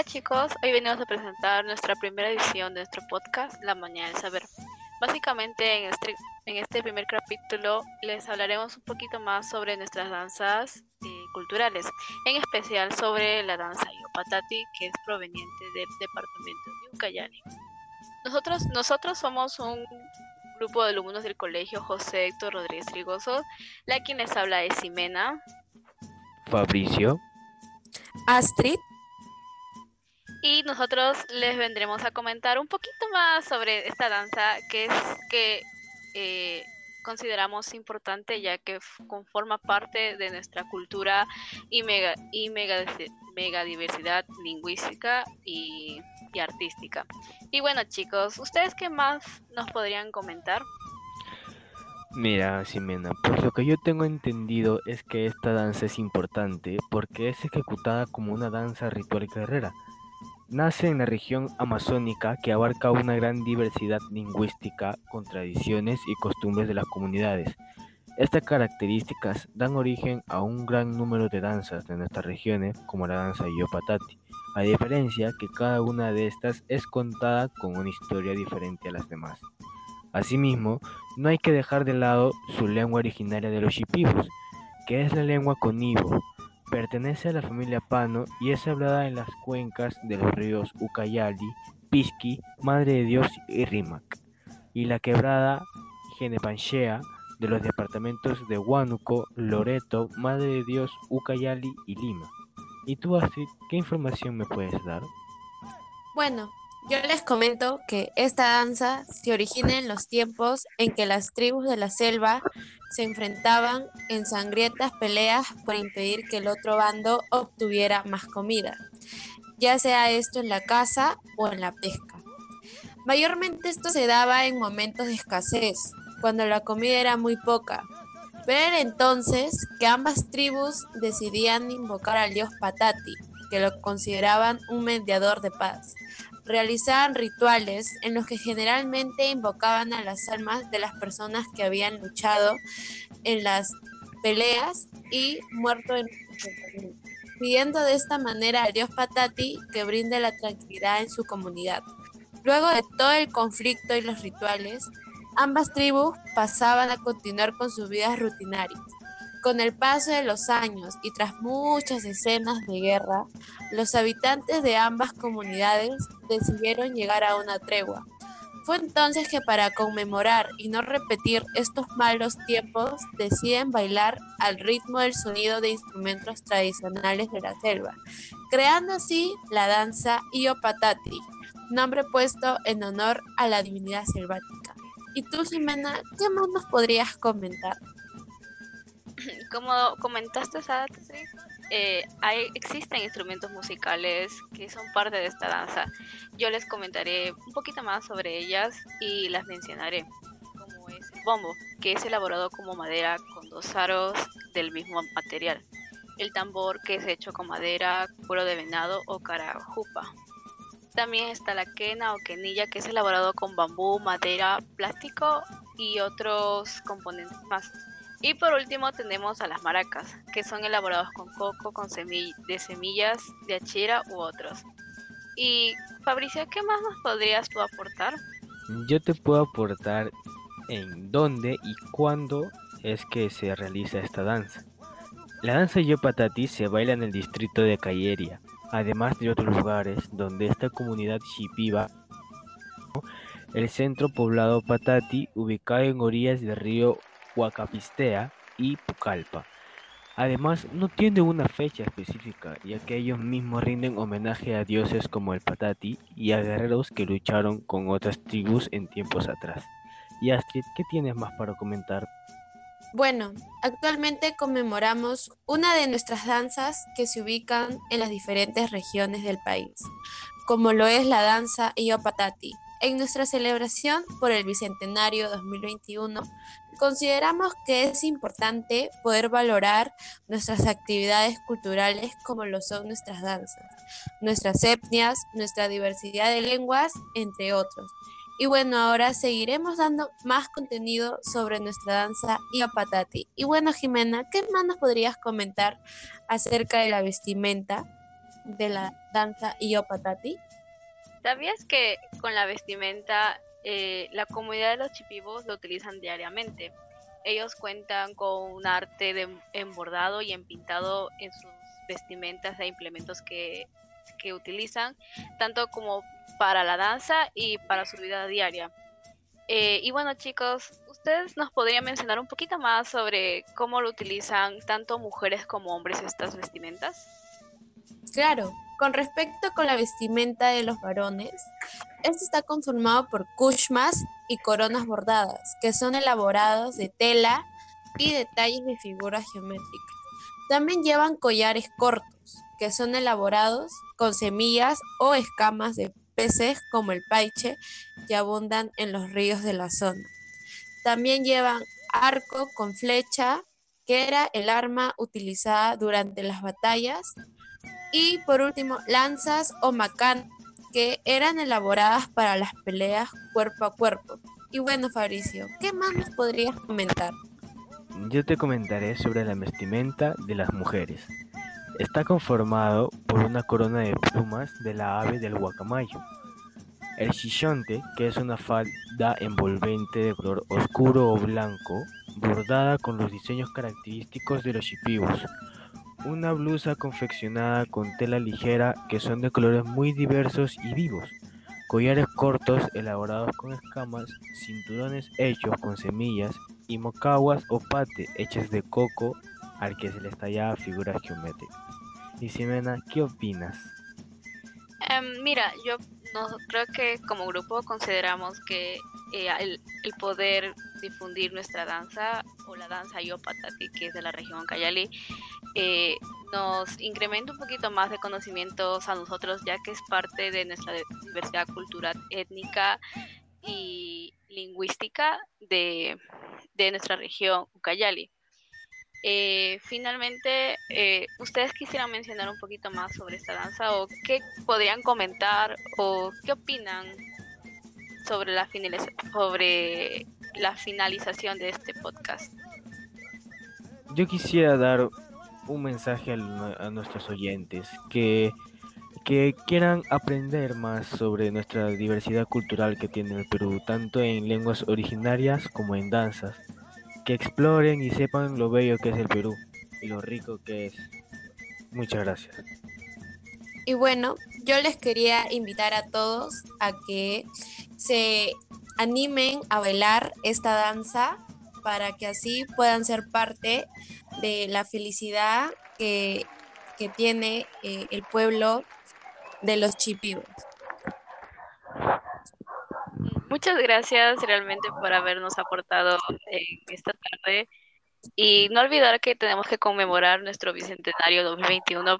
Hola chicos, hoy venimos a presentar nuestra primera edición de nuestro podcast, La Mañana del Saber. Básicamente en este, en este primer capítulo les hablaremos un poquito más sobre nuestras danzas eh, culturales, en especial sobre la danza Yopatati, que es proveniente del departamento de Ucayali. Nosotros, nosotros somos un grupo de alumnos del colegio José Héctor Rodríguez Rigoso. La quien les habla es Ximena. Fabricio. Astrid. Y nosotros les vendremos a comentar un poquito más sobre esta danza que es que eh, consideramos importante ya que conforma parte de nuestra cultura y mega y mega, mega diversidad lingüística y, artística. Y bueno chicos, ¿ustedes qué más nos podrían comentar? Mira, Ximena, pues lo que yo tengo entendido es que esta danza es importante porque es ejecutada como una danza ritual guerrera Nace en la región amazónica que abarca una gran diversidad lingüística con tradiciones y costumbres de las comunidades. Estas características dan origen a un gran número de danzas de nuestras regiones, como la danza Yopatati, a diferencia que cada una de estas es contada con una historia diferente a las demás. Asimismo, no hay que dejar de lado su lengua originaria de los shipibos, que es la lengua conibo, Pertenece a la familia Pano y es hablada en las cuencas de los ríos Ucayali, Pisqui, Madre de Dios y Rímac, y la quebrada Genepanchea de los departamentos de Huánuco, Loreto, Madre de Dios, Ucayali y Lima. ¿Y tú, Astrid, qué información me puedes dar? Bueno, yo les comento que esta danza se origina en los tiempos en que las tribus de la selva se enfrentaban en sangrientas peleas por impedir que el otro bando obtuviera más comida, ya sea esto en la caza o en la pesca. Mayormente esto se daba en momentos de escasez, cuando la comida era muy poca, pero era entonces que ambas tribus decidían invocar al dios Patati, que lo consideraban un mediador de paz realizaban rituales en los que generalmente invocaban a las almas de las personas que habían luchado en las peleas y muerto en pidiendo de esta manera al dios Patati que brinde la tranquilidad en su comunidad. Luego de todo el conflicto y los rituales, ambas tribus pasaban a continuar con sus vidas rutinarias. Con el paso de los años y tras muchas escenas de guerra, los habitantes de ambas comunidades decidieron llegar a una tregua. Fue entonces que para conmemorar y no repetir estos malos tiempos deciden bailar al ritmo del sonido de instrumentos tradicionales de la selva, creando así la danza Iopatati, nombre puesto en honor a la divinidad selvática. ¿Y tú, Jimena, qué más nos podrías comentar? Como comentaste, eh, hay, existen instrumentos musicales que son parte de esta danza. Yo les comentaré un poquito más sobre ellas y las mencionaré, como es el bombo, que es elaborado como madera con dos aros del mismo material. El tambor, que es hecho con madera, cuero de venado o carajupa. También está la quena o quenilla, que es elaborado con bambú, madera, plástico y otros componentes más. Y por último tenemos a las maracas, que son elaborados con coco, con de semillas de achira u otros. Y Fabricio, ¿qué más nos podrías tú aportar? Yo te puedo aportar en dónde y cuándo es que se realiza esta danza. La danza Yopatati se baila en el distrito de Cayeria, además de otros lugares donde esta comunidad shipiba el centro poblado Patati, ubicado en orillas del río Huacapistea y Pucallpa. Además, no tiene una fecha específica, ya que ellos mismos rinden homenaje a dioses como el Patati y a guerreros que lucharon con otras tribus en tiempos atrás. Y Astrid, ¿qué tienes más para comentar? Bueno, actualmente conmemoramos una de nuestras danzas que se ubican en las diferentes regiones del país, como lo es la danza Iopatati, en nuestra celebración por el Bicentenario 2021, consideramos que es importante poder valorar nuestras actividades culturales como lo son nuestras danzas, nuestras etnias, nuestra diversidad de lenguas, entre otros. Y bueno, ahora seguiremos dando más contenido sobre nuestra danza Iapatati. Y bueno, Jimena, ¿qué más nos podrías comentar acerca de la vestimenta? de la danza Iopatati? ¿Sabías que con la vestimenta eh, la comunidad de los chipibos lo utilizan diariamente? Ellos cuentan con un arte de embordado y empintado en sus vestimentas e implementos que, que utilizan, tanto como para la danza y para su vida diaria. Eh, y bueno chicos, ¿ustedes nos podrían mencionar un poquito más sobre cómo lo utilizan tanto mujeres como hombres estas vestimentas? Claro, con respecto con la vestimenta de los varones, este está conformado por kushmas y coronas bordadas, que son elaborados de tela y detalles de figuras geométricas. También llevan collares cortos, que son elaborados con semillas o escamas de peces como el paiche que abundan en los ríos de la zona. También llevan arco con flecha, que era el arma utilizada durante las batallas. Y por último, lanzas o macán, que eran elaboradas para las peleas cuerpo a cuerpo. Y bueno, Fabricio, ¿qué más nos podrías comentar? Yo te comentaré sobre la vestimenta de las mujeres. Está conformado por una corona de plumas de la ave del guacamayo. El chillonte, que es una falda envolvente de color oscuro o blanco, bordada con los diseños característicos de los chipibos. Una blusa confeccionada con tela ligera que son de colores muy diversos y vivos. Collares cortos elaborados con escamas, cinturones hechos con semillas y mocaguas o pate hechas de coco al que se le estallaba figuras geométricas. Y Simena, ¿qué opinas? Em, mira, yo no, creo que como grupo consideramos que eh, el, poder difundir nuestra danza o la danza Yopatati, que es de la región Cayali, nos incrementa un poquito más de conocimientos a nosotros, ya que es parte de nuestra diversidad cultural, étnica y lingüística de, de nuestra región Ucayali. Eh, finalmente, eh, ¿ustedes quisieran mencionar un poquito más sobre esta danza o qué podrían comentar o qué opinan sobre la, sobre la finalización de este podcast? Yo quisiera dar un mensaje a, nuestros oyentes que, que quieran aprender más sobre nuestra diversidad cultural que tiene el Perú, tanto en lenguas originarias como en danzas que exploren y sepan lo bello que es el Perú y lo rico que es. Muchas gracias. Y bueno, yo les quería invitar a todos a que se animen a bailar esta danza para que así puedan ser parte de la felicidad que, tiene eh, el pueblo de los chipibos. Muchas gracias realmente por habernos aportado en esta tarde. Y no olvidar que tenemos que conmemorar nuestro Bicentenario 2021